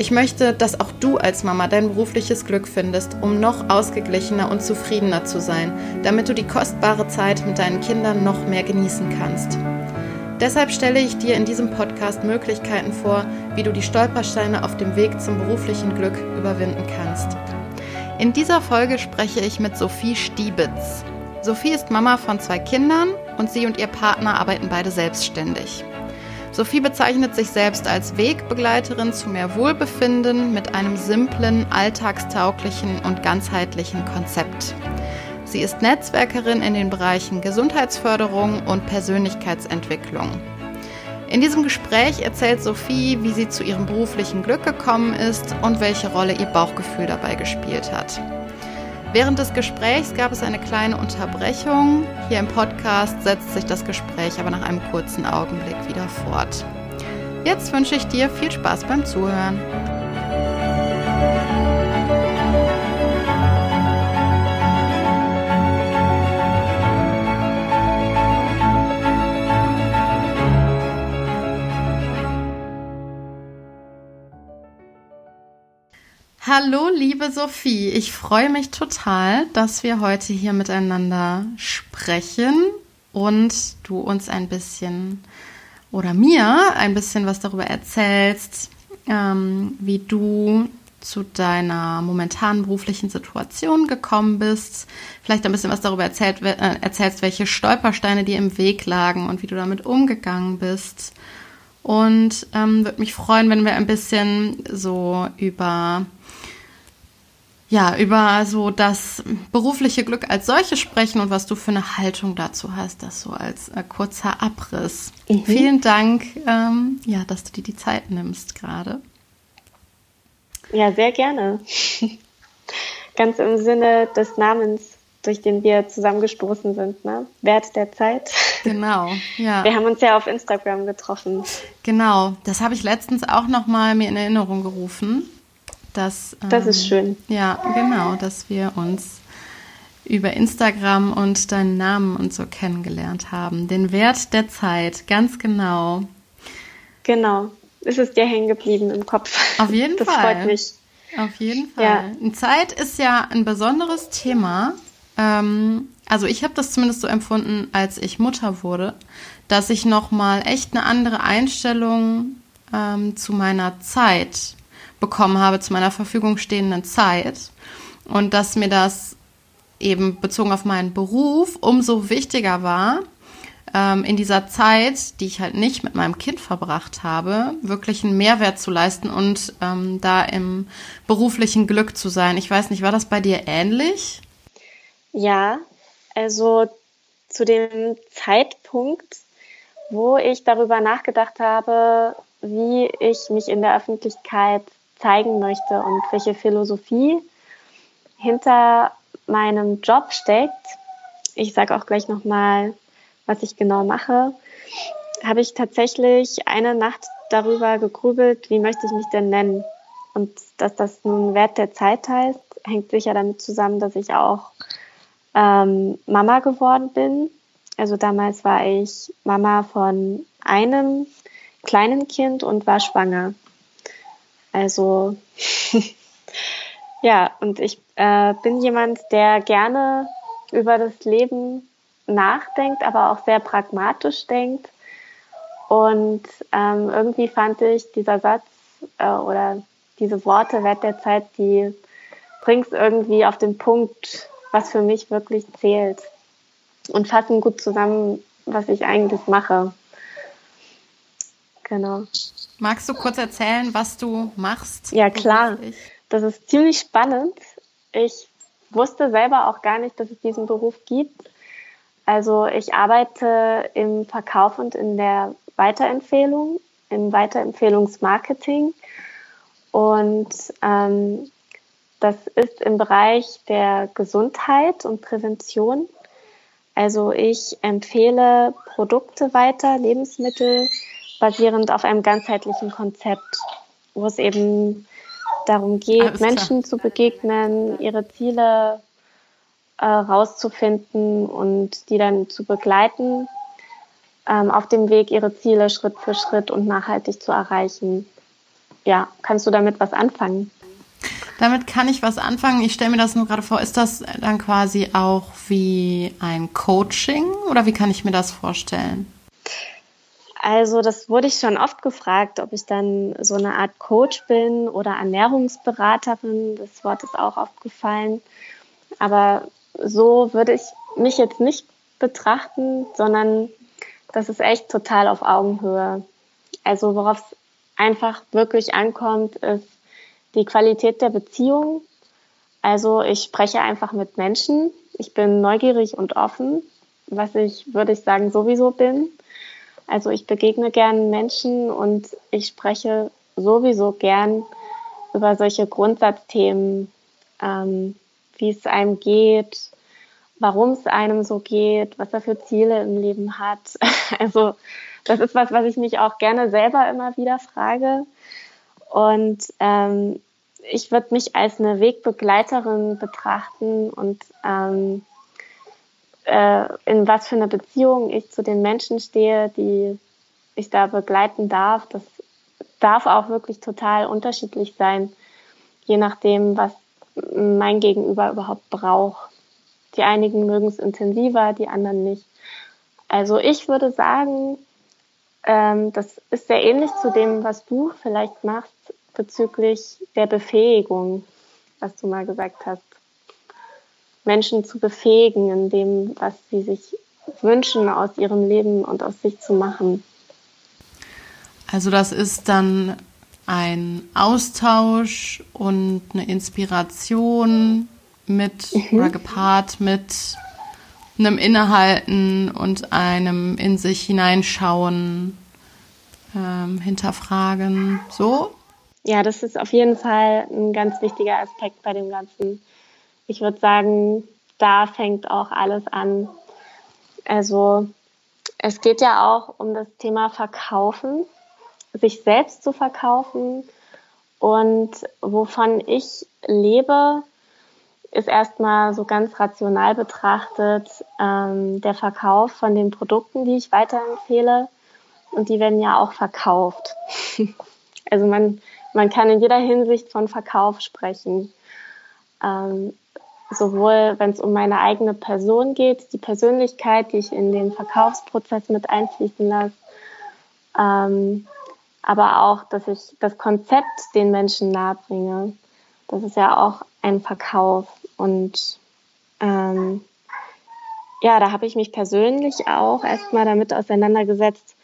Ich möchte, dass auch du als Mama dein berufliches Glück findest, um noch ausgeglichener und zufriedener zu sein, damit du die kostbare Zeit mit deinen Kindern noch mehr genießen kannst. Deshalb stelle ich dir in diesem Podcast Möglichkeiten vor, wie du die Stolpersteine auf dem Weg zum beruflichen Glück überwinden kannst. In dieser Folge spreche ich mit Sophie Stiebitz. Sophie ist Mama von zwei Kindern und sie und ihr Partner arbeiten beide selbstständig. Sophie bezeichnet sich selbst als Wegbegleiterin zu mehr Wohlbefinden mit einem simplen, alltagstauglichen und ganzheitlichen Konzept. Sie ist Netzwerkerin in den Bereichen Gesundheitsförderung und Persönlichkeitsentwicklung. In diesem Gespräch erzählt Sophie, wie sie zu ihrem beruflichen Glück gekommen ist und welche Rolle ihr Bauchgefühl dabei gespielt hat. Während des Gesprächs gab es eine kleine Unterbrechung. Hier im Podcast setzt sich das Gespräch aber nach einem kurzen Augenblick wieder fort. Jetzt wünsche ich dir viel Spaß beim Zuhören. Hallo, liebe Sophie. Ich freue mich total, dass wir heute hier miteinander sprechen und du uns ein bisschen oder mir ein bisschen was darüber erzählst, ähm, wie du zu deiner momentanen beruflichen Situation gekommen bist. Vielleicht ein bisschen was darüber erzählt, äh, erzählst, welche Stolpersteine dir im Weg lagen und wie du damit umgegangen bist. Und ähm, würde mich freuen, wenn wir ein bisschen so über ja, über so das berufliche Glück als solches sprechen und was du für eine Haltung dazu hast, das so als äh, kurzer Abriss. Mhm. Vielen Dank, ähm, ja, dass du dir die Zeit nimmst gerade. Ja, sehr gerne. Ganz im Sinne des Namens, durch den wir zusammengestoßen sind, ne? Wert der Zeit. Genau, ja. Wir haben uns ja auf Instagram getroffen. Genau, das habe ich letztens auch noch mal mir in Erinnerung gerufen dass, das ist ähm, schön. Ja, genau, dass wir uns über Instagram und deinen Namen und so kennengelernt haben. Den Wert der Zeit, ganz genau. Genau. Ist es dir hängen geblieben im Kopf? Auf jeden das Fall. Das freut mich. Auf jeden Fall. Ja. Zeit ist ja ein besonderes Thema. Ähm, also ich habe das zumindest so empfunden, als ich Mutter wurde, dass ich nochmal echt eine andere Einstellung ähm, zu meiner Zeit bekommen habe zu meiner Verfügung stehenden Zeit. Und dass mir das eben bezogen auf meinen Beruf umso wichtiger war, ähm, in dieser Zeit, die ich halt nicht mit meinem Kind verbracht habe, wirklich einen Mehrwert zu leisten und ähm, da im beruflichen Glück zu sein. Ich weiß nicht, war das bei dir ähnlich? Ja, also zu dem Zeitpunkt, wo ich darüber nachgedacht habe, wie ich mich in der Öffentlichkeit zeigen möchte und welche Philosophie hinter meinem Job steckt. Ich sage auch gleich nochmal, was ich genau mache. Habe ich tatsächlich eine Nacht darüber gegrübelt, wie möchte ich mich denn nennen? Und dass das nun Wert der Zeit heißt, hängt sicher damit zusammen, dass ich auch ähm, Mama geworden bin. Also damals war ich Mama von einem kleinen Kind und war schwanger. Also ja, und ich äh, bin jemand, der gerne über das Leben nachdenkt, aber auch sehr pragmatisch denkt. Und ähm, irgendwie fand ich dieser Satz äh, oder diese Worte Wert der Zeit, die bringt irgendwie auf den Punkt, was für mich wirklich zählt. und fassen gut zusammen, was ich eigentlich mache. Genau. Magst du kurz erzählen, was du machst? Ja, klar. Das ist ziemlich spannend. Ich wusste selber auch gar nicht, dass es diesen Beruf gibt. Also ich arbeite im Verkauf und in der Weiterempfehlung, im Weiterempfehlungsmarketing. Und ähm, das ist im Bereich der Gesundheit und Prävention. Also ich empfehle Produkte weiter, Lebensmittel, basierend auf einem ganzheitlichen Konzept, wo es eben darum geht, Menschen zu begegnen, ihre Ziele äh, rauszufinden und die dann zu begleiten ähm, auf dem Weg, ihre Ziele Schritt für Schritt und nachhaltig zu erreichen. Ja, kannst du damit was anfangen? Damit kann ich was anfangen. Ich stelle mir das nur gerade vor. Ist das dann quasi auch wie ein Coaching oder wie kann ich mir das vorstellen? Also das wurde ich schon oft gefragt, ob ich dann so eine Art Coach bin oder Ernährungsberaterin. Das Wort ist auch oft gefallen. Aber so würde ich mich jetzt nicht betrachten, sondern das ist echt total auf Augenhöhe. Also worauf es einfach wirklich ankommt, ist die Qualität der Beziehung. Also ich spreche einfach mit Menschen. Ich bin neugierig und offen, was ich, würde ich sagen, sowieso bin. Also ich begegne gern Menschen und ich spreche sowieso gern über solche Grundsatzthemen, ähm, wie es einem geht, warum es einem so geht, was er für Ziele im Leben hat. Also das ist was, was ich mich auch gerne selber immer wieder frage. Und ähm, ich würde mich als eine Wegbegleiterin betrachten und ähm, äh, in was für eine Beziehung ich zu den Menschen stehe, die ich da begleiten darf. Das darf auch wirklich total unterschiedlich sein, je nachdem, was mein Gegenüber überhaupt braucht. Die einigen mögen es intensiver, die anderen nicht. Also ich würde sagen, ähm, das ist sehr ähnlich zu dem, was du vielleicht machst bezüglich der Befähigung, was du mal gesagt hast. Menschen zu befähigen in dem, was sie sich wünschen, aus ihrem Leben und aus sich zu machen. Also das ist dann ein Austausch und eine Inspiration mit mhm. oder gepaart mit einem Innehalten und einem in sich hineinschauen, ähm, hinterfragen. So? Ja, das ist auf jeden Fall ein ganz wichtiger Aspekt bei dem Ganzen. Ich würde sagen, da fängt auch alles an. Also es geht ja auch um das Thema Verkaufen, sich selbst zu verkaufen. Und wovon ich lebe, ist erstmal so ganz rational betrachtet ähm, der Verkauf von den Produkten, die ich weiterempfehle. Und die werden ja auch verkauft. also man, man kann in jeder Hinsicht von Verkauf sprechen. Ähm, sowohl wenn es um meine eigene Person geht, die Persönlichkeit, die ich in den Verkaufsprozess mit einfließen lasse, ähm, aber auch, dass ich das Konzept den Menschen nahebringe. Das ist ja auch ein Verkauf. Und ähm, ja, da habe ich mich persönlich auch erstmal damit auseinandergesetzt,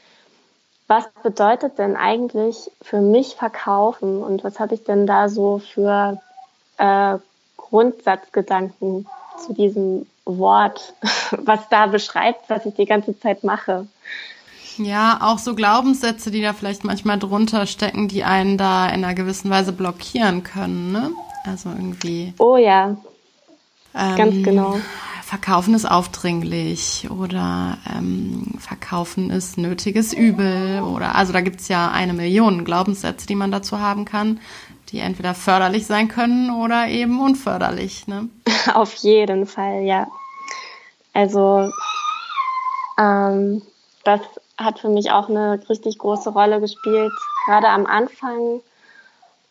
was bedeutet denn eigentlich für mich verkaufen und was habe ich denn da so für äh, Grundsatzgedanken zu diesem Wort, was da beschreibt, was ich die ganze Zeit mache. Ja, auch so Glaubenssätze, die da vielleicht manchmal drunter stecken, die einen da in einer gewissen Weise blockieren können, ne? Also irgendwie. Oh ja. Ähm, Ganz genau. Verkaufen ist aufdringlich oder ähm, Verkaufen ist nötiges Übel oder also da gibt's ja eine Million Glaubenssätze, die man dazu haben kann, die entweder förderlich sein können oder eben unförderlich. Ne? Auf jeden Fall, ja. Also ähm, das hat für mich auch eine richtig große Rolle gespielt, gerade am Anfang.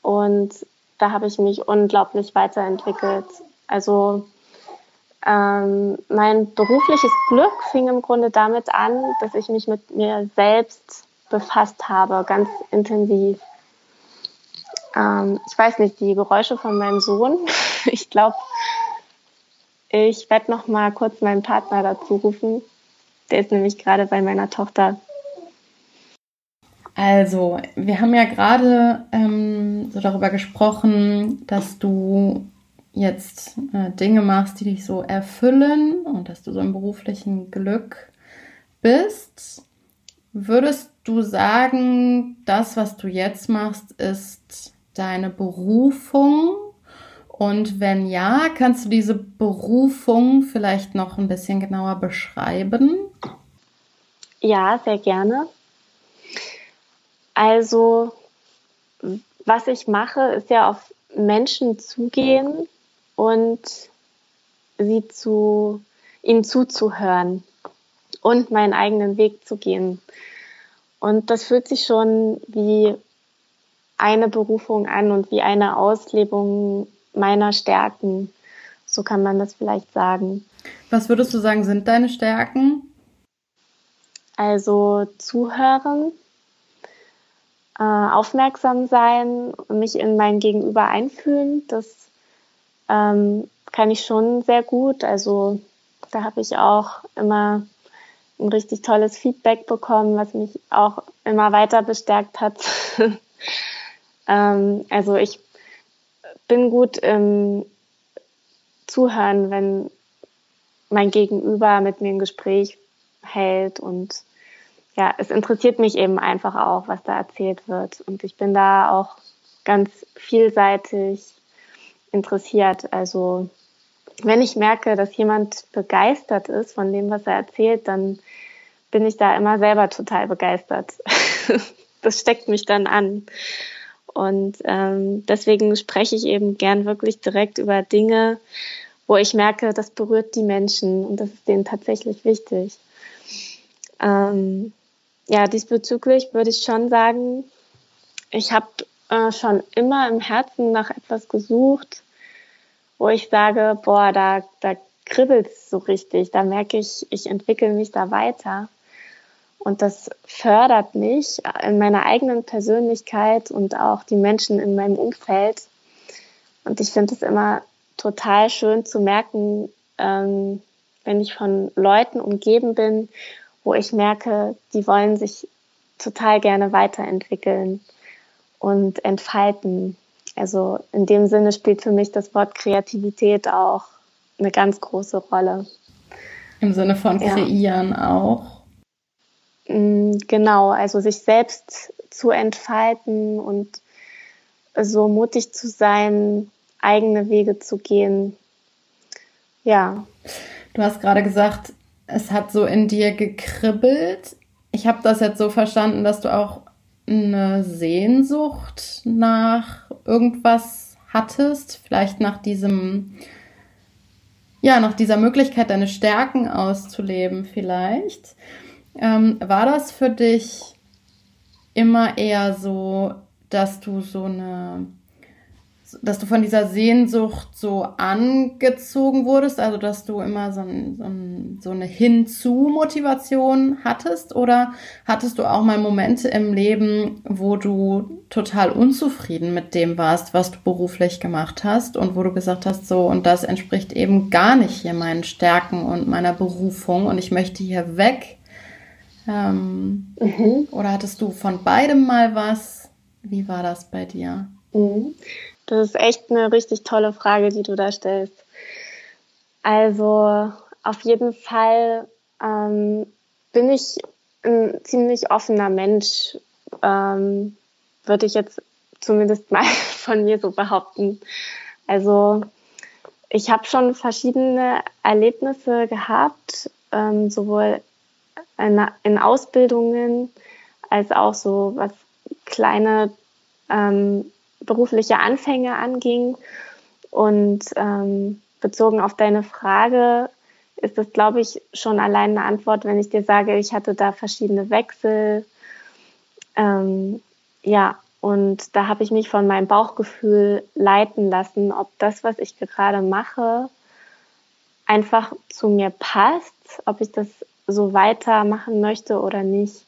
Und da habe ich mich unglaublich weiterentwickelt. Also ähm, mein berufliches Glück fing im Grunde damit an, dass ich mich mit mir selbst befasst habe, ganz intensiv. Ähm, ich weiß nicht, die Geräusche von meinem Sohn, ich glaube, Ich werde noch mal kurz meinen Partner dazu rufen. Der ist nämlich gerade bei meiner Tochter. Also, wir haben ja gerade ähm, so darüber gesprochen, dass du jetzt äh, Dinge machst, die dich so erfüllen und dass du so im beruflichen Glück bist. Würdest du sagen, das, was du jetzt machst, ist deine Berufung? Und wenn ja, kannst du diese Berufung vielleicht noch ein bisschen genauer beschreiben? Ja, sehr gerne. Also, was ich mache, ist ja auf Menschen zugehen und sie zu, ihnen zuzuhören und meinen eigenen Weg zu gehen. Und das fühlt sich schon wie eine Berufung an und wie eine Auslebung meiner Stärken. So kann man das vielleicht sagen. Was würdest du sagen, sind deine Stärken? Also zuhören, äh, aufmerksam sein, mich in mein Gegenüber einfühlen, das ähm, kann ich schon sehr gut. Also da habe ich auch immer ein richtig tolles Feedback bekommen, was mich auch immer weiter bestärkt hat. ähm, also ich bin gut im Zuhören, wenn mein Gegenüber mit mir ein Gespräch hält und ja, es interessiert mich eben einfach auch, was da erzählt wird. Und ich bin da auch ganz vielseitig interessiert. Also wenn ich merke, dass jemand begeistert ist von dem, was er erzählt, dann bin ich da immer selber total begeistert. das steckt mich dann an. Und ähm, deswegen spreche ich eben gern wirklich direkt über Dinge, wo ich merke, das berührt die Menschen und das ist denen tatsächlich wichtig. Ähm, ja, diesbezüglich würde ich schon sagen, ich habe äh, schon immer im Herzen nach etwas gesucht, wo ich sage, boah, da, da kribbelt es so richtig, da merke ich, ich entwickle mich da weiter. Und das fördert mich in meiner eigenen Persönlichkeit und auch die Menschen in meinem Umfeld. Und ich finde es immer total schön zu merken, ähm, wenn ich von Leuten umgeben bin, wo ich merke, die wollen sich total gerne weiterentwickeln und entfalten. Also in dem Sinne spielt für mich das Wort Kreativität auch eine ganz große Rolle. Im Sinne von kreieren ja. auch. Mm, genau, also sich selbst zu entfalten und so mutig zu sein, eigene Wege zu gehen. Ja. Du hast gerade gesagt, es hat so in dir gekribbelt. Ich habe das jetzt so verstanden, dass du auch eine Sehnsucht nach irgendwas hattest, vielleicht nach diesem, ja, nach dieser Möglichkeit, deine Stärken auszuleben, vielleicht. Ähm, war das für dich immer eher so, dass du so eine, dass du von dieser Sehnsucht so angezogen wurdest, also dass du immer so, ein, so, ein, so eine Hinzu-Motivation hattest? Oder hattest du auch mal Momente im Leben, wo du total unzufrieden mit dem warst, was du beruflich gemacht hast und wo du gesagt hast, so, und das entspricht eben gar nicht hier meinen Stärken und meiner Berufung und ich möchte hier weg? Ähm, mhm. Oder hattest du von beidem mal was? Wie war das bei dir? Das ist echt eine richtig tolle Frage, die du da stellst. Also auf jeden Fall ähm, bin ich ein ziemlich offener Mensch, ähm, würde ich jetzt zumindest mal von mir so behaupten. Also ich habe schon verschiedene Erlebnisse gehabt, ähm, sowohl in, in Ausbildungen als auch so was kleine ähm, berufliche Anfänge anging. Und ähm, bezogen auf deine Frage ist das, glaube ich, schon allein eine Antwort, wenn ich dir sage, ich hatte da verschiedene Wechsel. Ähm, ja, und da habe ich mich von meinem Bauchgefühl leiten lassen, ob das, was ich gerade mache, einfach zu mir passt, ob ich das so weitermachen möchte oder nicht.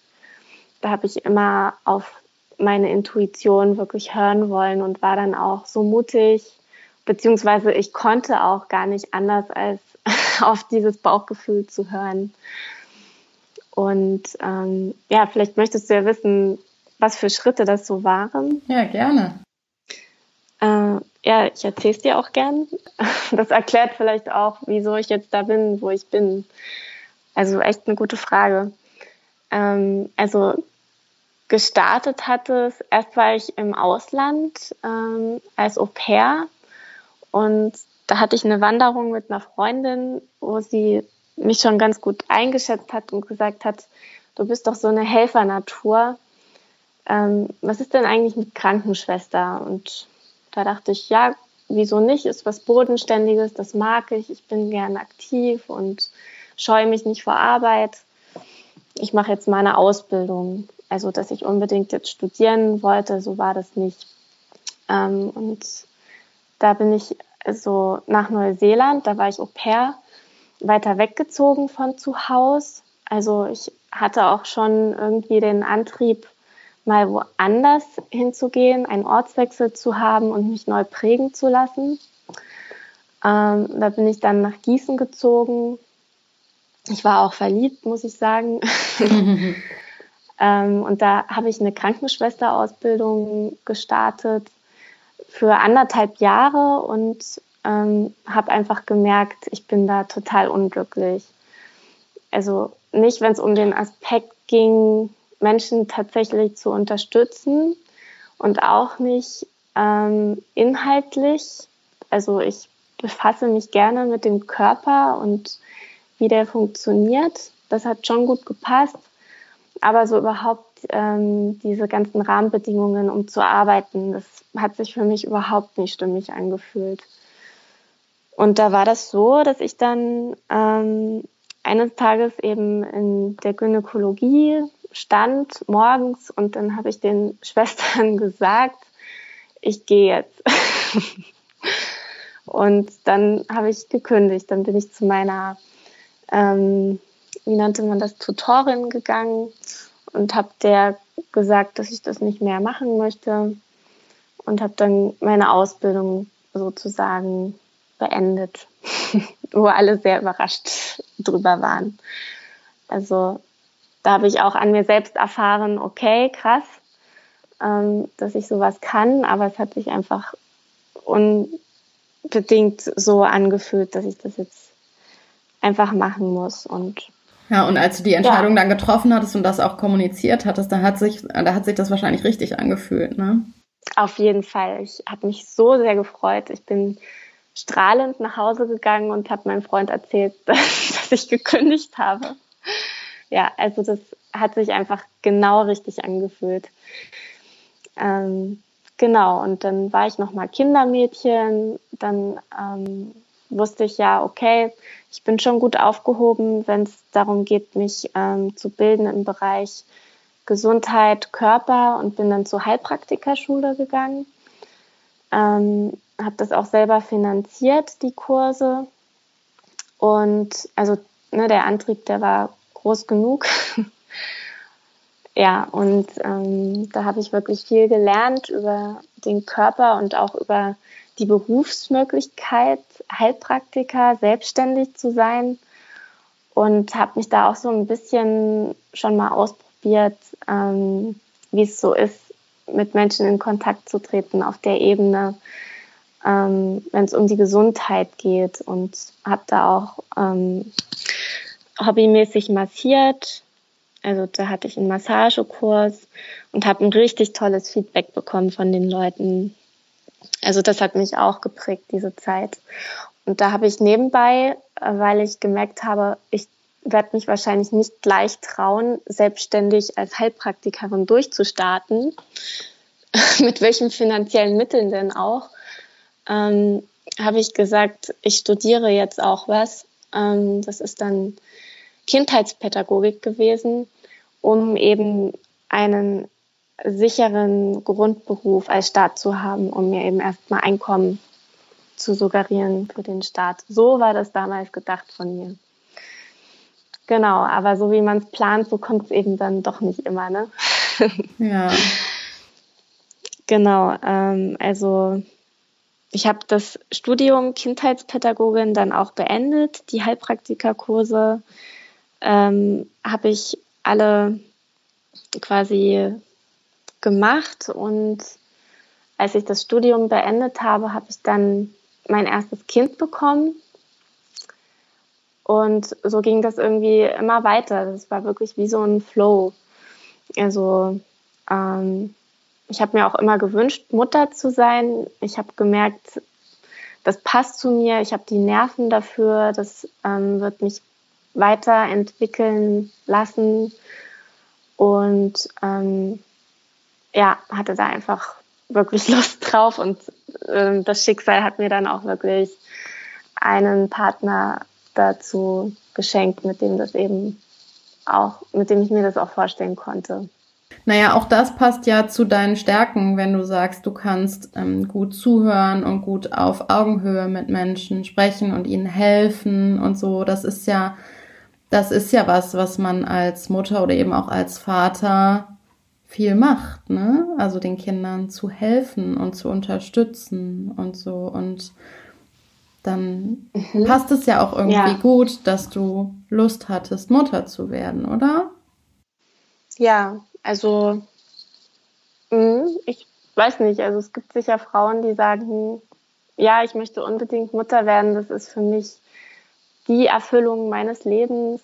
Da habe ich immer auf meine Intuition wirklich hören wollen und war dann auch so mutig beziehungsweise ich konnte auch gar nicht anders, als auf dieses Bauchgefühl zu hören. Und ähm, ja, vielleicht möchtest du ja wissen, was für Schritte das so waren. Ja, gerne. Äh, ja, ich erzähle es dir auch gern. Das erklärt vielleicht auch, wieso ich jetzt da bin, wo ich bin. Also echt eine gute Frage. Ähm, also gestartet hatte es, erst war ich im Ausland ähm, als Au pair und da hatte ich eine Wanderung mit einer Freundin, wo sie mich schon ganz gut eingeschätzt hat und gesagt hat, du bist doch so eine Helfernatur. Ähm, was ist denn eigentlich mit Krankenschwester? Und da dachte ich, ja, wieso nicht? Ist was Bodenständiges, das mag ich. Ich bin gern aktiv und scheue mich nicht vor Arbeit. Ich mache jetzt meine Ausbildung. Also, dass ich unbedingt jetzt studieren wollte, so war das nicht. Ähm, und da bin ich so nach Neuseeland, da war ich Au pair, weiter weggezogen von zu Hause. Also ich hatte auch schon irgendwie den Antrieb, mal woanders hinzugehen, einen Ortswechsel zu haben und mich neu prägen zu lassen. Ähm, da bin ich dann nach Gießen gezogen. Ich war auch verliebt, muss ich sagen. ähm, und da habe ich eine Krankenschwesterausbildung gestartet für anderthalb Jahre und ähm, habe einfach gemerkt, ich bin da total unglücklich. Also nicht, wenn es um den Aspekt ging, Menschen tatsächlich zu unterstützen und auch nicht ähm, inhaltlich. Also ich befasse mich gerne mit dem Körper und wie der funktioniert. Das hat schon gut gepasst. Aber so überhaupt ähm, diese ganzen Rahmenbedingungen, um zu arbeiten, das hat sich für mich überhaupt nicht stimmig angefühlt. Und da war das so, dass ich dann ähm, eines Tages eben in der Gynäkologie stand morgens und dann habe ich den Schwestern gesagt, ich gehe jetzt. und dann habe ich gekündigt. Dann bin ich zu meiner, ähm, wie nannte man das, Tutorin gegangen und habe der gesagt, dass ich das nicht mehr machen möchte und habe dann meine Ausbildung sozusagen beendet, wo alle sehr überrascht drüber waren. Also da habe ich auch an mir selbst erfahren, okay, krass, ähm, dass ich sowas kann, aber es hat sich einfach unbedingt so angefühlt, dass ich das jetzt einfach machen muss und ja, und als du die Entscheidung ja. dann getroffen hattest und das auch kommuniziert hattest, da hat sich, da hat sich das wahrscheinlich richtig angefühlt, ne? Auf jeden Fall. Ich habe mich so sehr gefreut. Ich bin strahlend nach Hause gegangen und habe meinem Freund erzählt, dass ich gekündigt habe. Ja, also das hat sich einfach genau richtig angefühlt. Ähm, genau, und dann war ich nochmal Kindermädchen, dann ähm, wusste ich ja, okay, ich bin schon gut aufgehoben, wenn es darum geht, mich ähm, zu bilden im Bereich Gesundheit, Körper und bin dann zur Heilpraktikerschule gegangen. Ähm, habe das auch selber finanziert, die Kurse. Und also ne, der Antrieb, der war groß genug. ja, und ähm, da habe ich wirklich viel gelernt über den Körper und auch über die Berufsmöglichkeit, Heilpraktiker, selbstständig zu sein. Und habe mich da auch so ein bisschen schon mal ausprobiert, ähm, wie es so ist, mit Menschen in Kontakt zu treten auf der Ebene, ähm, wenn es um die Gesundheit geht und habe da auch ähm, hobbymäßig massiert. Also da hatte ich einen Massagekurs und habe ein richtig tolles Feedback bekommen von den Leuten. Also das hat mich auch geprägt, diese Zeit. Und da habe ich nebenbei, weil ich gemerkt habe, ich werde mich wahrscheinlich nicht gleich trauen, selbstständig als Heilpraktikerin durchzustarten, mit welchen finanziellen Mitteln denn auch, ähm, habe ich gesagt, ich studiere jetzt auch was. Ähm, das ist dann Kindheitspädagogik gewesen, um eben einen sicheren Grundberuf als Staat zu haben, um mir eben erstmal Einkommen zu suggerieren für den Staat. So war das damals gedacht von mir. Genau, aber so wie man es plant, so kommt es eben dann doch nicht immer, ne? Ja. genau, ähm, also ich habe das Studium Kindheitspädagogin dann auch beendet. Die Heilpraktikerkurse ähm, habe ich alle quasi gemacht und als ich das Studium beendet habe, habe ich dann mein erstes Kind bekommen. Und so ging das irgendwie immer weiter. Das war wirklich wie so ein Flow. Also ähm, ich habe mir auch immer gewünscht, Mutter zu sein. Ich habe gemerkt, das passt zu mir. Ich habe die Nerven dafür. Das ähm, wird mich weiterentwickeln lassen. Und ähm, ja, hatte da einfach wirklich Lust drauf. Und äh, das Schicksal hat mir dann auch wirklich einen Partner dazu geschenkt, mit dem das eben auch, mit dem ich mir das auch vorstellen konnte. Naja, auch das passt ja zu deinen Stärken, wenn du sagst, du kannst ähm, gut zuhören und gut auf Augenhöhe mit Menschen sprechen und ihnen helfen und so. Das ist ja, das ist ja was, was man als Mutter oder eben auch als Vater viel macht, ne? Also den Kindern zu helfen und zu unterstützen und so. Und dann mhm. passt es ja auch irgendwie ja. gut, dass du Lust hattest, Mutter zu werden, oder? Ja, also, mh, ich weiß nicht. Also, es gibt sicher Frauen, die sagen, ja, ich möchte unbedingt Mutter werden. Das ist für mich die Erfüllung meines Lebens.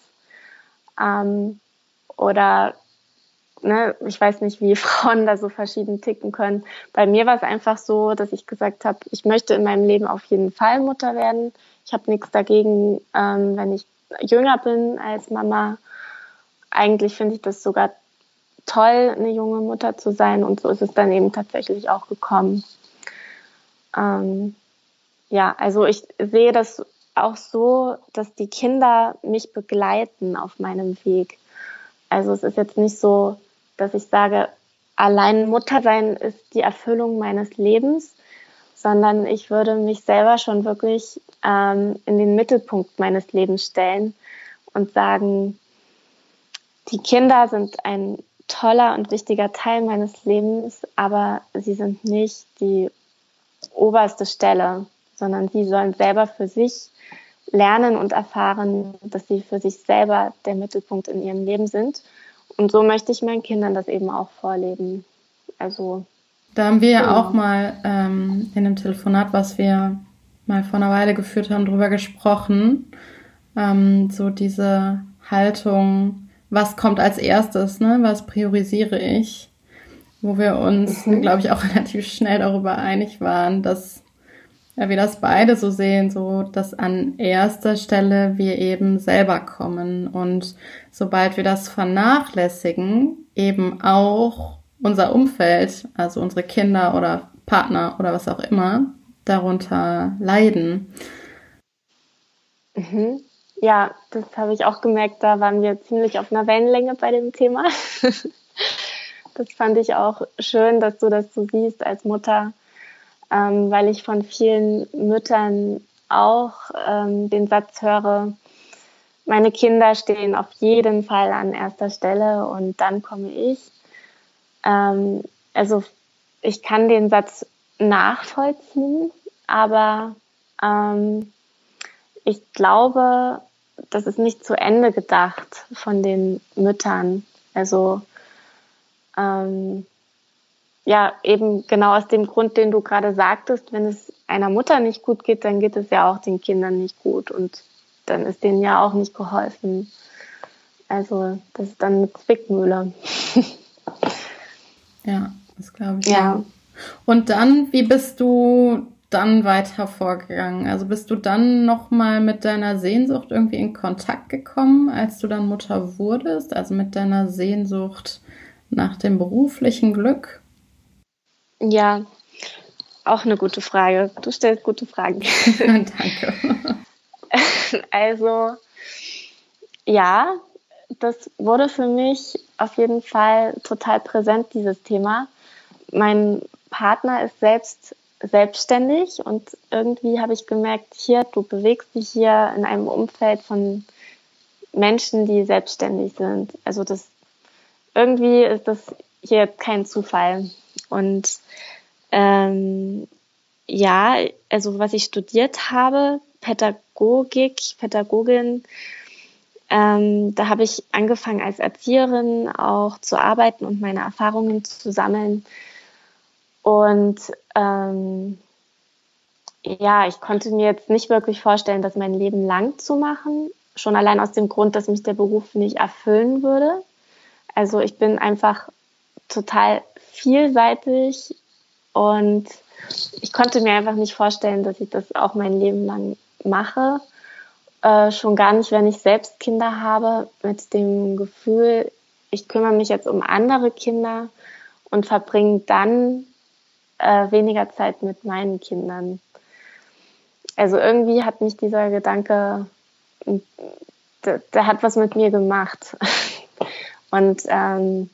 Ähm, oder, ne, ich weiß nicht, wie Frauen da so verschieden ticken können. Bei mir war es einfach so, dass ich gesagt habe, ich möchte in meinem Leben auf jeden Fall Mutter werden. Ich habe nichts dagegen, ähm, wenn ich jünger bin als Mama. Eigentlich finde ich das sogar toll, eine junge Mutter zu sein. Und so ist es dann eben tatsächlich auch gekommen. Ähm, ja, also ich sehe das auch so, dass die Kinder mich begleiten auf meinem Weg. Also es ist jetzt nicht so, dass ich sage, allein Mutter sein ist die Erfüllung meines Lebens, sondern ich würde mich selber schon wirklich ähm, in den Mittelpunkt meines Lebens stellen und sagen, die Kinder sind ein toller und wichtiger Teil meines Lebens, aber sie sind nicht die oberste Stelle, sondern sie sollen selber für sich lernen und erfahren, dass sie für sich selber der Mittelpunkt in ihrem Leben sind. Und so möchte ich meinen Kindern das eben auch vorleben. Also. Da haben wir ja genau. auch mal ähm, in einem Telefonat, was wir mal vor einer Weile geführt haben, drüber gesprochen. Ähm, so diese Haltung, was kommt als erstes, ne? Was priorisiere ich? Wo wir uns, mhm. glaube ich, auch relativ schnell darüber einig waren, dass ja, wir das beide so sehen, so dass an erster Stelle wir eben selber kommen und sobald wir das vernachlässigen, eben auch unser Umfeld, also unsere Kinder oder Partner oder was auch immer, darunter leiden. Mhm. Ja, das habe ich auch gemerkt. Da waren wir ziemlich auf einer Wellenlänge bei dem Thema. das fand ich auch schön, dass du das so siehst als Mutter, ähm, weil ich von vielen Müttern auch ähm, den Satz höre, meine Kinder stehen auf jeden Fall an erster Stelle und dann komme ich. Ähm, also ich kann den Satz nachvollziehen, aber ähm, ich glaube, das ist nicht zu Ende gedacht von den Müttern. Also ähm, ja, eben genau aus dem Grund, den du gerade sagtest, wenn es einer Mutter nicht gut geht, dann geht es ja auch den Kindern nicht gut und dann ist denen ja auch nicht geholfen. Also das ist dann eine Zwickmühle. ja, das glaube ich. Ja. Auch. Und dann, wie bist du dann weiter vorgegangen? Also bist du dann nochmal mit deiner Sehnsucht irgendwie in Kontakt gekommen, als du dann Mutter wurdest? Also mit deiner Sehnsucht nach dem beruflichen Glück? Ja, auch eine gute Frage. Du stellst gute Fragen. Danke. Also, ja, das wurde für mich auf jeden Fall total präsent, dieses Thema. Mein Partner ist selbst selbstständig und irgendwie habe ich gemerkt, hier, du bewegst dich hier in einem Umfeld von Menschen, die selbstständig sind. Also das irgendwie ist das hier kein Zufall. Und ähm, ja, also was ich studiert habe, Pädagogik, Pädagogin, ähm, da habe ich angefangen als Erzieherin auch zu arbeiten und meine Erfahrungen zu sammeln. Und ähm, ja, ich konnte mir jetzt nicht wirklich vorstellen, das mein Leben lang zu machen. Schon allein aus dem Grund, dass mich der Beruf nicht erfüllen würde. Also ich bin einfach total vielseitig und ich konnte mir einfach nicht vorstellen, dass ich das auch mein Leben lang mache. Äh, schon gar nicht, wenn ich selbst Kinder habe, mit dem Gefühl, ich kümmere mich jetzt um andere Kinder und verbringe dann äh, weniger Zeit mit meinen Kindern. Also irgendwie hat mich dieser Gedanke, der, der hat was mit mir gemacht. Und ähm,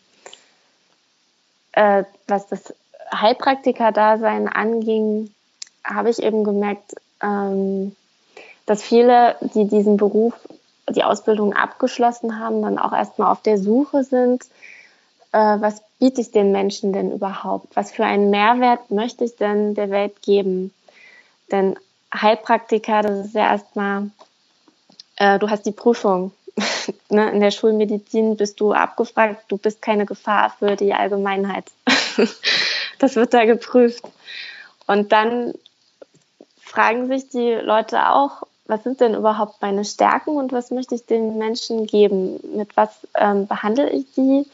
äh, was das Heilpraktiker-Dasein anging, habe ich eben gemerkt, ähm, dass viele, die diesen Beruf, die Ausbildung abgeschlossen haben, dann auch erstmal auf der Suche sind, äh, was biete ich den Menschen denn überhaupt? Was für einen Mehrwert möchte ich denn der Welt geben? Denn Heilpraktiker, das ist ja erstmal, äh, du hast die Prüfung. ne? In der Schulmedizin bist du abgefragt, du bist keine Gefahr für die Allgemeinheit. das wird da geprüft. Und dann fragen sich die Leute auch, was sind denn überhaupt meine Stärken und was möchte ich den Menschen geben? Mit was ähm, behandle ich die?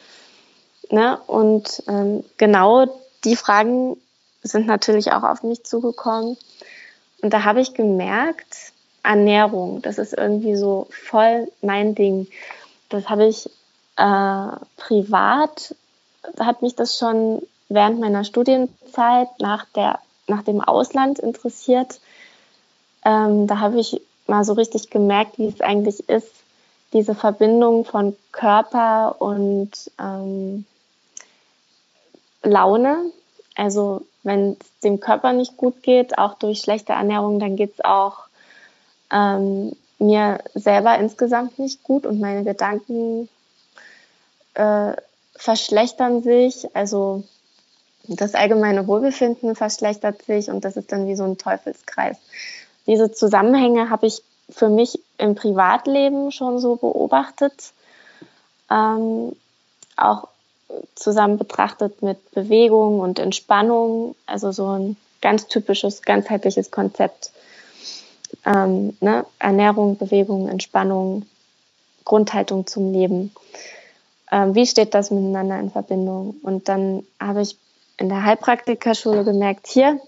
Ne? Und ähm, genau die Fragen sind natürlich auch auf mich zugekommen. Und da habe ich gemerkt, Ernährung, das ist irgendwie so voll mein Ding. Das habe ich äh, privat, hat mich das schon während meiner Studienzeit nach, der, nach dem Ausland interessiert. Ähm, da habe ich mal so richtig gemerkt, wie es eigentlich ist, diese Verbindung von Körper und ähm, Laune. Also wenn es dem Körper nicht gut geht, auch durch schlechte Ernährung, dann geht es auch ähm, mir selber insgesamt nicht gut und meine Gedanken äh, verschlechtern sich. Also das allgemeine Wohlbefinden verschlechtert sich und das ist dann wie so ein Teufelskreis. Diese Zusammenhänge habe ich für mich im Privatleben schon so beobachtet, ähm, auch zusammen betrachtet mit Bewegung und Entspannung, also so ein ganz typisches, ganzheitliches Konzept. Ähm, ne? Ernährung, Bewegung, Entspannung, Grundhaltung zum Leben. Ähm, wie steht das miteinander in Verbindung? Und dann habe ich in der Heilpraktikerschule gemerkt, hier,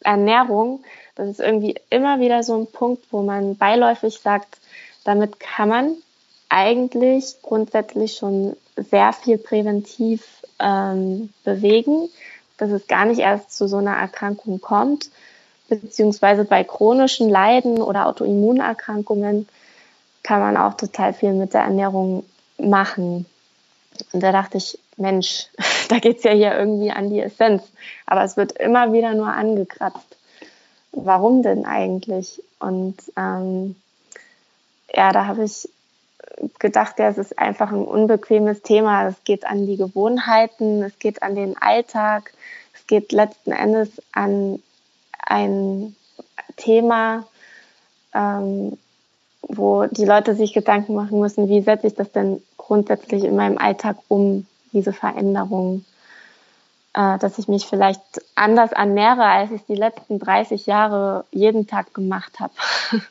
Ernährung, das ist irgendwie immer wieder so ein Punkt, wo man beiläufig sagt, damit kann man eigentlich grundsätzlich schon sehr viel präventiv ähm, bewegen, dass es gar nicht erst zu so einer Erkrankung kommt, beziehungsweise bei chronischen Leiden oder Autoimmunerkrankungen kann man auch total viel mit der Ernährung machen. Und da dachte ich, Mensch, da geht's ja hier irgendwie an die Essenz. Aber es wird immer wieder nur angekratzt. Warum denn eigentlich? Und ähm, ja, da habe ich gedacht, ja, es ist einfach ein unbequemes Thema. Es geht an die Gewohnheiten, es geht an den Alltag, es geht letzten Endes an ein Thema, ähm, wo die Leute sich Gedanken machen müssen, wie setze ich das denn grundsätzlich in meinem Alltag um, diese Veränderung, äh, dass ich mich vielleicht anders ernähre, als ich es die letzten 30 Jahre jeden Tag gemacht habe.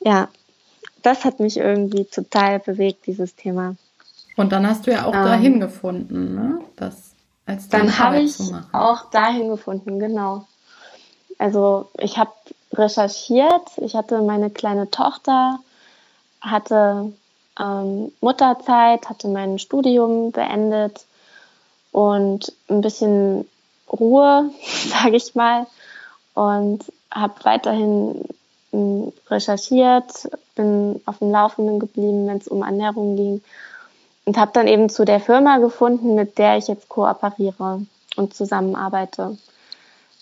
ja, das hat mich irgendwie total bewegt, dieses Thema. Und dann hast du ja auch ähm, dahin gefunden, ne? Das als dann habe ich auch dahin gefunden, genau. Also ich habe recherchiert, ich hatte meine kleine Tochter, hatte ähm, Mutterzeit, hatte mein Studium beendet und ein bisschen Ruhe, sage ich mal, und habe weiterhin recherchiert, bin auf dem Laufenden geblieben, wenn es um Ernährung ging und habe dann eben zu der Firma gefunden, mit der ich jetzt kooperiere und zusammenarbeite,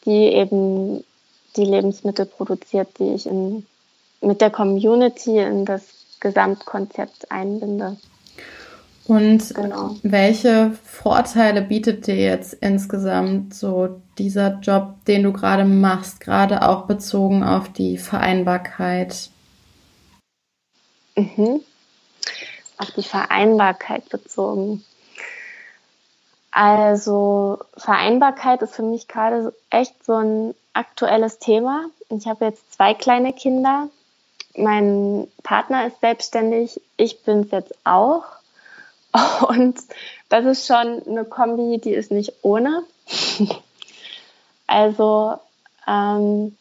die eben die Lebensmittel produziert, die ich in, mit der Community in das Gesamtkonzept einbinde. Und genau. welche Vorteile bietet dir jetzt insgesamt so dieser Job, den du gerade machst, gerade auch bezogen auf die Vereinbarkeit? Mhm. Auf die Vereinbarkeit bezogen. Also Vereinbarkeit ist für mich gerade echt so ein aktuelles Thema. Ich habe jetzt zwei kleine Kinder. Mein Partner ist selbstständig, ich bin es jetzt auch. Und das ist schon eine Kombi, die ist nicht ohne. also ähm,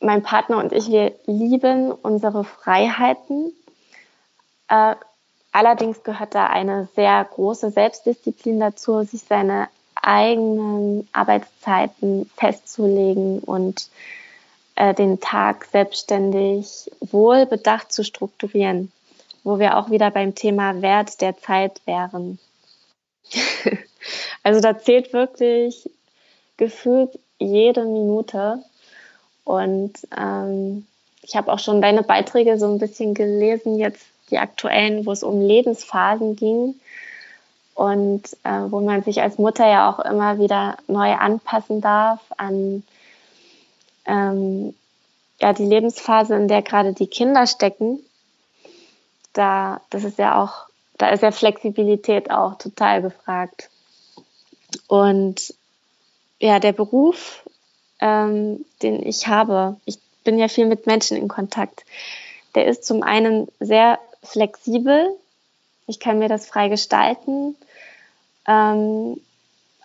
mein Partner und ich, wir lieben unsere Freiheiten. Äh, allerdings gehört da eine sehr große Selbstdisziplin dazu, sich seine eigenen Arbeitszeiten festzulegen und äh, den Tag selbstständig wohlbedacht zu strukturieren wo wir auch wieder beim Thema Wert der Zeit wären. also da zählt wirklich gefühlt jede Minute. Und ähm, ich habe auch schon deine Beiträge so ein bisschen gelesen, jetzt die aktuellen, wo es um Lebensphasen ging und äh, wo man sich als Mutter ja auch immer wieder neu anpassen darf an ähm, ja, die Lebensphase, in der gerade die Kinder stecken da, das ist ja auch, da ist ja Flexibilität auch total gefragt. Und ja, der Beruf, ähm, den ich habe, ich bin ja viel mit Menschen in Kontakt, der ist zum einen sehr flexibel. Ich kann mir das frei gestalten. Ähm,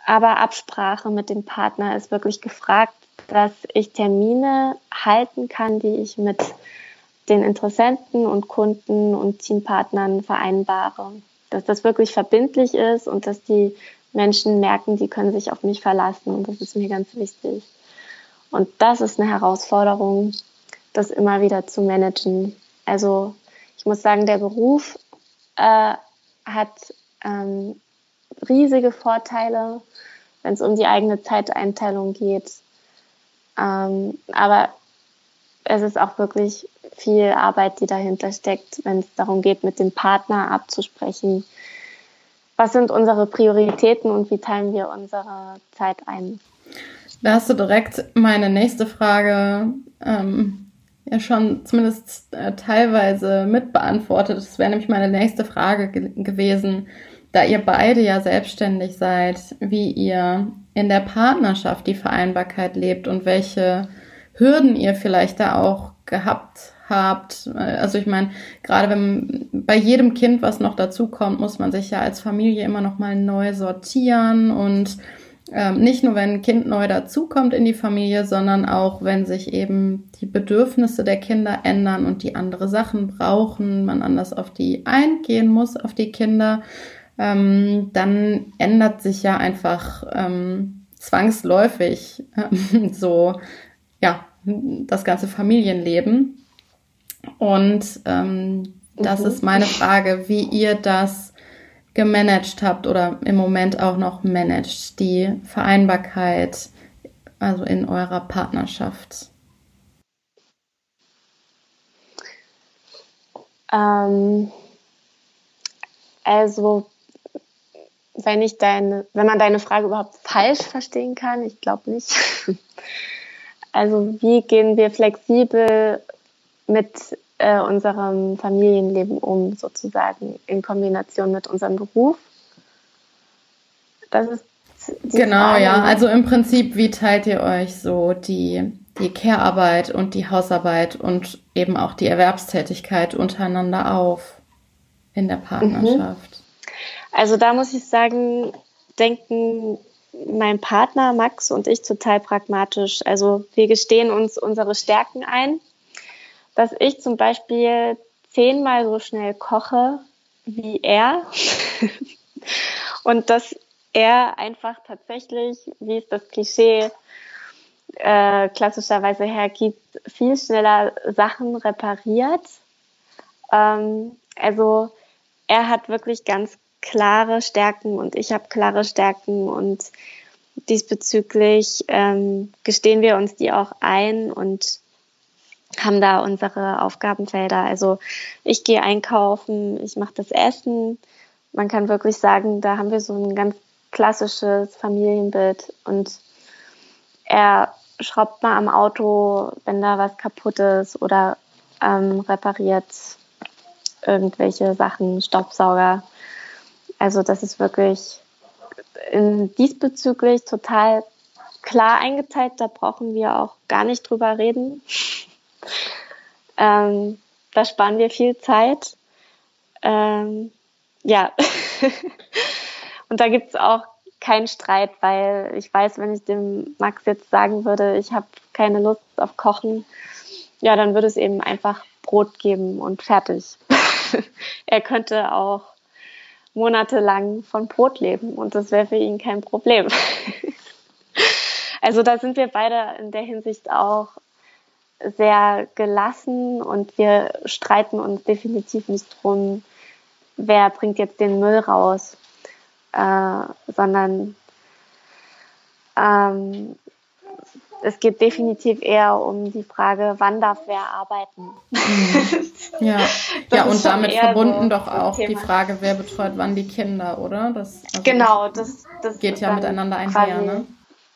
aber Absprache mit dem Partner ist wirklich gefragt, dass ich Termine halten kann, die ich mit den Interessenten und Kunden und Teampartnern vereinbare. Dass das wirklich verbindlich ist und dass die Menschen merken, die können sich auf mich verlassen und das ist mir ganz wichtig. Und das ist eine Herausforderung, das immer wieder zu managen. Also muss sagen, der Beruf äh, hat ähm, riesige Vorteile, wenn es um die eigene Zeiteinteilung geht. Ähm, aber es ist auch wirklich viel Arbeit, die dahinter steckt, wenn es darum geht, mit dem Partner abzusprechen, was sind unsere Prioritäten und wie teilen wir unsere Zeit ein. Da hast du direkt meine nächste Frage ähm, ja schon zumindest äh, teilweise mitbeantwortet. Das wäre nämlich meine nächste Frage ge gewesen, da ihr beide ja selbstständig seid, wie ihr in der Partnerschaft die Vereinbarkeit lebt und welche Hürden ihr vielleicht da auch gehabt habt. Also ich meine, gerade wenn bei jedem Kind, was noch dazukommt, muss man sich ja als Familie immer noch mal neu sortieren und ähm, nicht nur wenn ein Kind neu dazukommt in die Familie, sondern auch wenn sich eben die Bedürfnisse der Kinder ändern und die andere Sachen brauchen, man anders auf die eingehen muss, auf die Kinder, ähm, dann ändert sich ja einfach ähm, zwangsläufig so ja das ganze Familienleben. Und ähm, das mhm. ist meine Frage, wie ihr das gemanagt habt oder im Moment auch noch managt, die Vereinbarkeit, also in eurer Partnerschaft. Ähm, also, wenn ich deine, wenn man deine Frage überhaupt falsch verstehen kann, ich glaube nicht. Also wie gehen wir flexibel mit äh, unserem Familienleben um, sozusagen in Kombination mit unserem Beruf? Das ist genau, Frage. ja. Also im Prinzip, wie teilt ihr euch so die, die Care-Arbeit und die Hausarbeit und eben auch die Erwerbstätigkeit untereinander auf in der Partnerschaft? Mhm. Also da muss ich sagen, denken mein Partner Max und ich total pragmatisch. Also wir gestehen uns unsere Stärken ein, dass ich zum Beispiel zehnmal so schnell koche wie er und dass er einfach tatsächlich, wie es das Klischee äh, klassischerweise hergibt, viel schneller Sachen repariert. Ähm, also er hat wirklich ganz klare Stärken und ich habe klare Stärken und diesbezüglich ähm, gestehen wir uns die auch ein und haben da unsere Aufgabenfelder. Also ich gehe einkaufen, ich mache das Essen man kann wirklich sagen, da haben wir so ein ganz klassisches Familienbild und er schraubt mal am Auto, wenn da was kaputt ist oder ähm, repariert irgendwelche Sachen, Staubsauger. Also das ist wirklich in, diesbezüglich total klar eingeteilt. Da brauchen wir auch gar nicht drüber reden. Ähm, da sparen wir viel Zeit. Ähm, ja. Und da gibt es auch keinen Streit, weil ich weiß, wenn ich dem Max jetzt sagen würde, ich habe keine Lust auf Kochen, ja, dann würde es eben einfach Brot geben und fertig. er könnte auch monatelang von Brot leben und das wäre für ihn kein Problem. also da sind wir beide in der Hinsicht auch sehr gelassen und wir streiten uns definitiv nicht drum, wer bringt jetzt den Müll raus, äh, sondern ähm, es geht definitiv eher um die Frage, wann darf wer arbeiten. Mhm. Ja, ja und damit verbunden so doch auch die Frage, wer betreut wann die Kinder, oder? Das, also genau, das, das geht ja miteinander einher. Ne?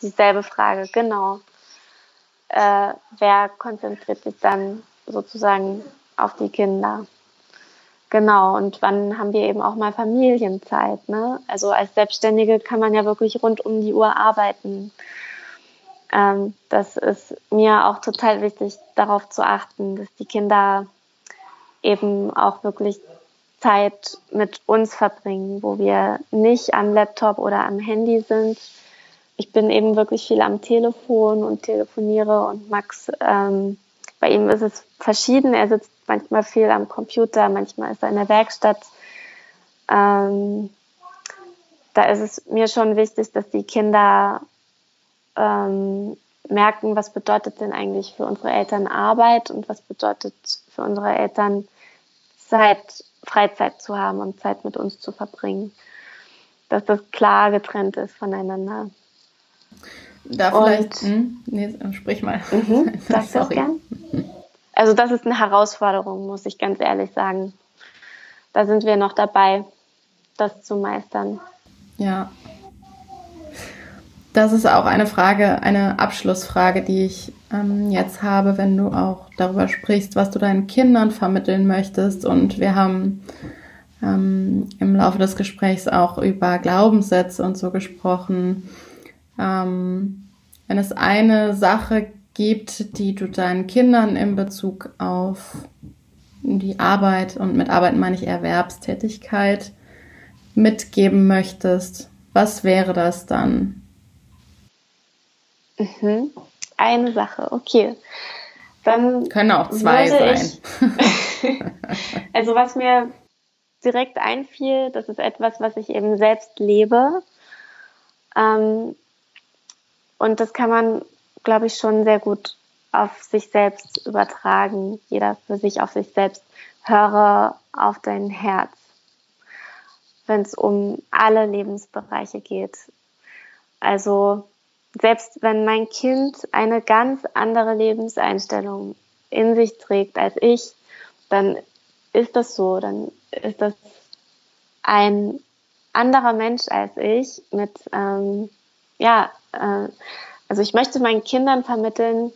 Dieselbe Frage, genau. Äh, wer konzentriert sich dann sozusagen auf die Kinder? Genau, und wann haben wir eben auch mal Familienzeit? Ne? Also als Selbstständige kann man ja wirklich rund um die Uhr arbeiten. Ähm, das ist mir auch total wichtig, darauf zu achten, dass die Kinder eben auch wirklich Zeit mit uns verbringen, wo wir nicht am Laptop oder am Handy sind. Ich bin eben wirklich viel am Telefon und telefoniere und Max, ähm, bei ihm ist es verschieden. Er sitzt manchmal viel am Computer, manchmal ist er in der Werkstatt. Ähm, da ist es mir schon wichtig, dass die Kinder ähm, merken, was bedeutet denn eigentlich für unsere Eltern Arbeit und was bedeutet für unsere Eltern Zeit, Freizeit zu haben und Zeit mit uns zu verbringen. Dass das klar getrennt ist voneinander. Da vielleicht, hm, nee, sprich mal. Mhm, das gern? Also das ist eine Herausforderung, muss ich ganz ehrlich sagen. Da sind wir noch dabei, das zu meistern. Ja, das ist auch eine Frage, eine Abschlussfrage, die ich ähm, jetzt habe, wenn du auch darüber sprichst, was du deinen Kindern vermitteln möchtest. Und wir haben ähm, im Laufe des Gesprächs auch über Glaubenssätze und so gesprochen. Ähm, wenn es eine Sache gibt, die du deinen Kindern in Bezug auf die Arbeit und mit Arbeit meine ich Erwerbstätigkeit mitgeben möchtest, was wäre das dann? Mhm. Eine Sache, okay. Dann können auch zwei sein. Ich, also was mir direkt einfiel, das ist etwas, was ich eben selbst lebe. Ähm, und das kann man, glaube ich, schon sehr gut auf sich selbst übertragen. Jeder für sich auf sich selbst. Höre auf dein Herz, wenn es um alle Lebensbereiche geht. Also selbst wenn mein Kind eine ganz andere Lebenseinstellung in sich trägt als ich, dann ist das so, dann ist das ein anderer Mensch als ich mit, ähm, ja, äh, also ich möchte meinen Kindern vermitteln,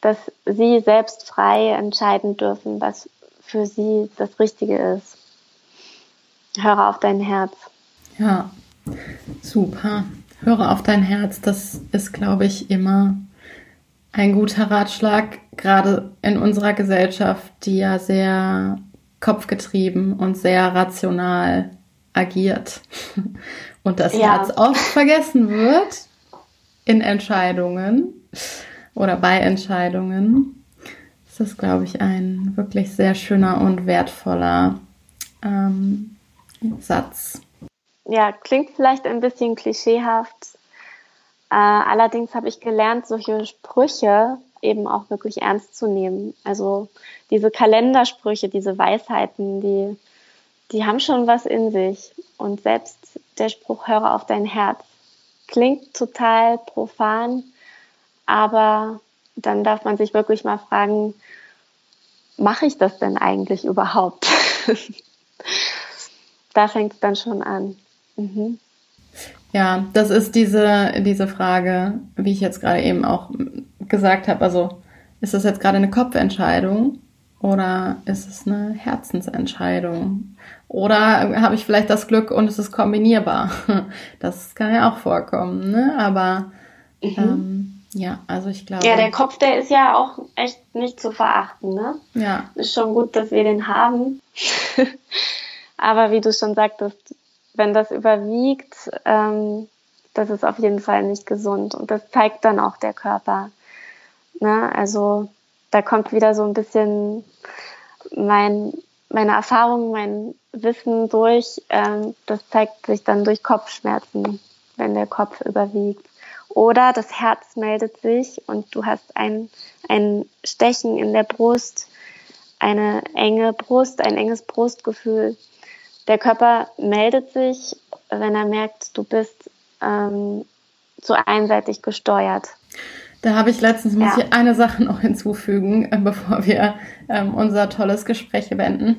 dass sie selbst frei entscheiden dürfen, was für sie das Richtige ist. Höre auf dein Herz. Ja, super. Höre auf dein Herz, das ist, glaube ich, immer ein guter Ratschlag, gerade in unserer Gesellschaft, die ja sehr kopfgetrieben und sehr rational agiert und das ja. Herz oft vergessen wird in Entscheidungen oder bei Entscheidungen. Das ist, glaube ich, ein wirklich sehr schöner und wertvoller ähm, Satz ja, klingt vielleicht ein bisschen klischeehaft. Äh, allerdings habe ich gelernt, solche Sprüche eben auch wirklich ernst zu nehmen. Also diese Kalendersprüche, diese Weisheiten, die, die haben schon was in sich. Und selbst der Spruch, höre auf dein Herz, klingt total profan, aber dann darf man sich wirklich mal fragen, mache ich das denn eigentlich überhaupt? da fängt es dann schon an. Mhm. Ja, das ist diese, diese Frage, wie ich jetzt gerade eben auch gesagt habe. Also, ist das jetzt gerade eine Kopfentscheidung oder ist es eine Herzensentscheidung? Oder habe ich vielleicht das Glück und es ist kombinierbar? Das kann ja auch vorkommen, ne? Aber mhm. ähm, ja, also ich glaube. Ja, der Kopf, der ist ja auch echt nicht zu verachten, ne? Ja. Ist schon gut, dass wir den haben. Aber wie du schon sagtest, wenn das überwiegt, ähm, das ist auf jeden Fall nicht gesund. Und das zeigt dann auch der Körper. Ne? Also da kommt wieder so ein bisschen mein, meine Erfahrung, mein Wissen durch. Ähm, das zeigt sich dann durch Kopfschmerzen, wenn der Kopf überwiegt. Oder das Herz meldet sich und du hast ein, ein Stechen in der Brust, eine enge Brust, ein enges Brustgefühl. Der Körper meldet sich, wenn er merkt, du bist ähm, zu einseitig gesteuert. Da habe ich letztens, muss ja. ich eine Sache noch hinzufügen, äh, bevor wir ähm, unser tolles Gespräch beenden.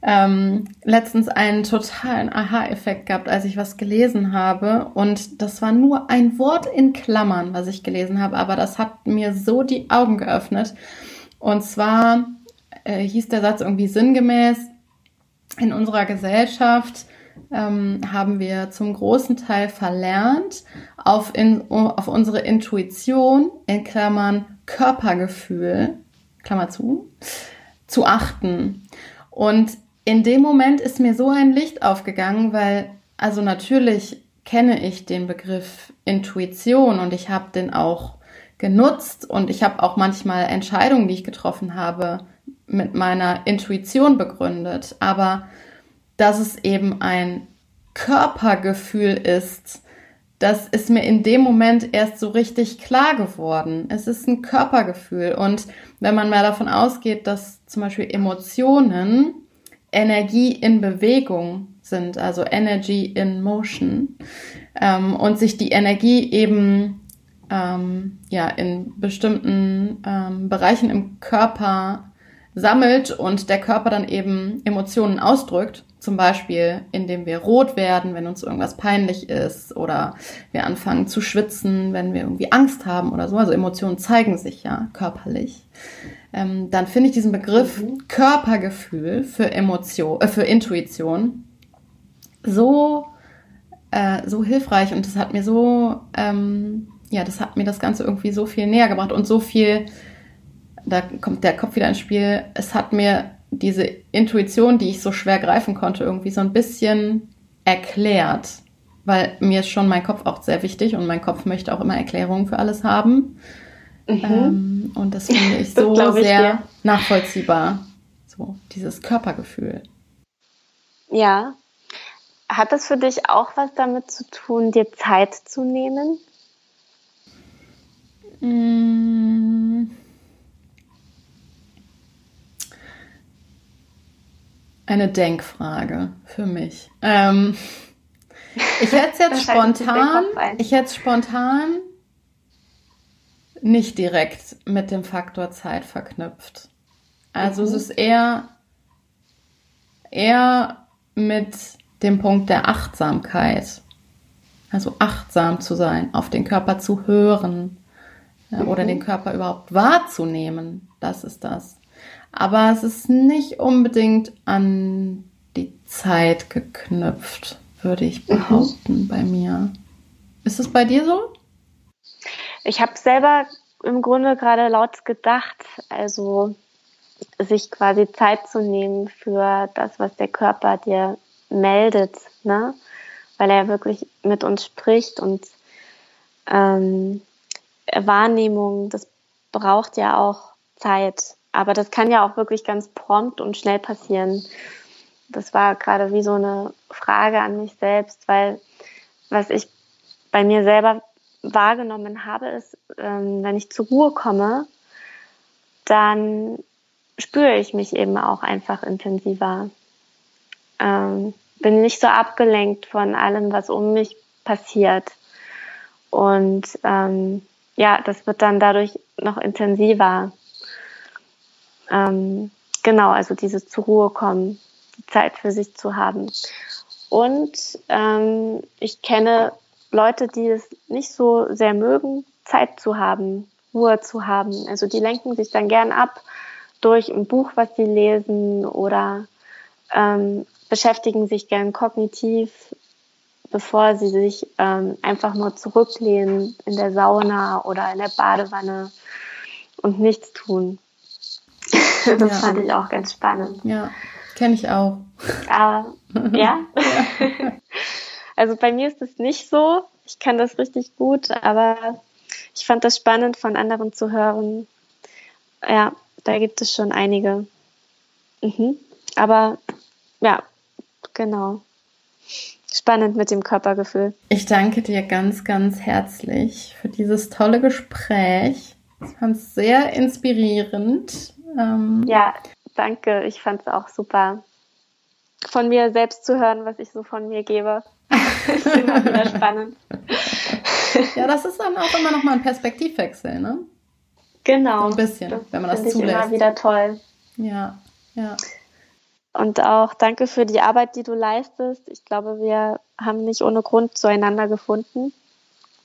Ähm, letztens einen totalen Aha-Effekt gehabt, als ich was gelesen habe. Und das war nur ein Wort in Klammern, was ich gelesen habe, aber das hat mir so die Augen geöffnet. Und zwar äh, hieß der Satz irgendwie sinngemäß, in unserer Gesellschaft ähm, haben wir zum großen Teil verlernt, auf, in, auf unsere Intuition, in Klammern Körpergefühl, Klammer zu, zu achten. Und in dem Moment ist mir so ein Licht aufgegangen, weil, also natürlich kenne ich den Begriff Intuition und ich habe den auch genutzt und ich habe auch manchmal Entscheidungen, die ich getroffen habe, mit meiner Intuition begründet. Aber dass es eben ein Körpergefühl ist, das ist mir in dem Moment erst so richtig klar geworden. Es ist ein Körpergefühl. Und wenn man mal davon ausgeht, dass zum Beispiel Emotionen Energie in Bewegung sind, also Energy in Motion, ähm, und sich die Energie eben ähm, ja in bestimmten ähm, Bereichen im Körper sammelt und der Körper dann eben Emotionen ausdrückt, zum Beispiel, indem wir rot werden, wenn uns irgendwas peinlich ist oder wir anfangen zu schwitzen, wenn wir irgendwie Angst haben oder so. Also Emotionen zeigen sich ja körperlich. Ähm, dann finde ich diesen Begriff mhm. Körpergefühl für Emotion, äh, für Intuition so äh, so hilfreich und das hat mir so ähm, ja, das hat mir das Ganze irgendwie so viel näher gebracht und so viel da kommt der Kopf wieder ins Spiel. Es hat mir diese Intuition, die ich so schwer greifen konnte, irgendwie so ein bisschen erklärt. Weil mir ist schon mein Kopf auch sehr wichtig und mein Kopf möchte auch immer Erklärungen für alles haben. Mhm. Ähm, und das finde ich so ich sehr dir. nachvollziehbar. So, dieses Körpergefühl. Ja. Hat das für dich auch was damit zu tun, dir Zeit zu nehmen? Mmh. Eine Denkfrage für mich. Ähm, ich hätte es jetzt spontan, ich hätte spontan nicht direkt mit dem Faktor Zeit verknüpft. Also mhm. es ist eher, eher mit dem Punkt der Achtsamkeit. Also achtsam zu sein, auf den Körper zu hören ja, mhm. oder den Körper überhaupt wahrzunehmen. Das ist das. Aber es ist nicht unbedingt an die Zeit geknüpft, würde ich mhm. behaupten, mhm. bei mir. Ist es bei dir so? Ich habe selber im Grunde gerade laut gedacht, also sich quasi Zeit zu nehmen für das, was der Körper dir meldet, ne? weil er wirklich mit uns spricht und ähm, Wahrnehmung, das braucht ja auch Zeit. Aber das kann ja auch wirklich ganz prompt und schnell passieren. Das war gerade wie so eine Frage an mich selbst, weil was ich bei mir selber wahrgenommen habe, ist, ähm, wenn ich zur Ruhe komme, dann spüre ich mich eben auch einfach intensiver. Ähm, bin nicht so abgelenkt von allem, was um mich passiert. Und ähm, ja, das wird dann dadurch noch intensiver. Ähm, genau, also dieses zur Ruhe kommen, die Zeit für sich zu haben. Und ähm, ich kenne Leute, die es nicht so sehr mögen, Zeit zu haben, Ruhe zu haben. Also die lenken sich dann gern ab durch ein Buch, was sie lesen oder ähm, beschäftigen sich gern kognitiv, bevor sie sich ähm, einfach nur zurücklehnen in der Sauna oder in der Badewanne und nichts tun. das ja. fand ich auch ganz spannend. Ja, kenne ich auch. Aber, ja? ja. also bei mir ist es nicht so. Ich kann das richtig gut, aber ich fand das spannend von anderen zu hören. Ja, da gibt es schon einige. Mhm. Aber ja, genau. Spannend mit dem Körpergefühl. Ich danke dir ganz, ganz herzlich für dieses tolle Gespräch. Ich fand es sehr inspirierend. Ähm ja, danke. Ich fand es auch super. Von mir selbst zu hören, was ich so von mir gebe. ist immer wieder spannend. ja, das ist dann auch immer noch mal ein Perspektivwechsel, ne? Genau. So ein bisschen, das wenn man das zulässt. Das ist immer wieder toll. Ja, ja. Und auch danke für die Arbeit, die du leistest. Ich glaube, wir haben nicht ohne Grund zueinander gefunden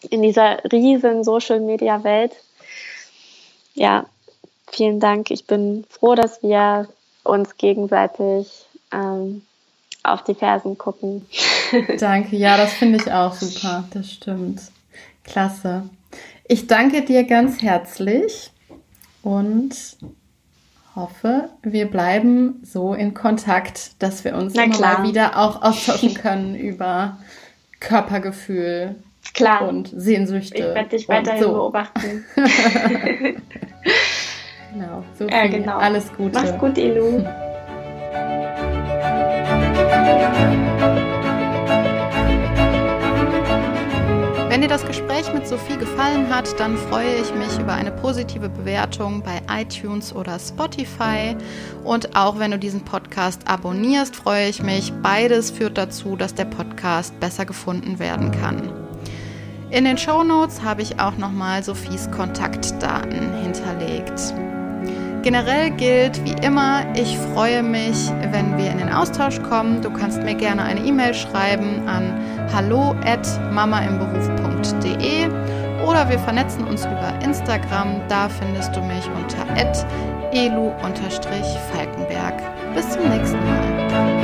in dieser riesen Social Media Welt. Ja, vielen Dank. Ich bin froh, dass wir uns gegenseitig ähm, auf die Fersen gucken. Danke, ja, das finde ich auch super. Das stimmt. Klasse. Ich danke dir ganz herzlich und hoffe, wir bleiben so in Kontakt, dass wir uns immer mal wieder auch austauschen können über Körpergefühl klar. und Sehnsüchte. Ich werde dich weiterhin so. beobachten. genau, so ja, genau. Alles Gute. Mach's gut, Elu. Wenn dir das Gespräch mit Sophie gefallen hat, dann freue ich mich über eine positive Bewertung bei iTunes oder Spotify. Und auch wenn du diesen Podcast abonnierst, freue ich mich. Beides führt dazu, dass der Podcast besser gefunden werden kann. In den Show Notes habe ich auch nochmal Sophies Kontaktdaten hinterlegt. Generell gilt wie immer, ich freue mich, wenn wir in den Austausch kommen. Du kannst mir gerne eine E-Mail schreiben an hallo at mamaimberuf.de oder wir vernetzen uns über Instagram. Da findest du mich unter elu-falkenberg. Bis zum nächsten Mal.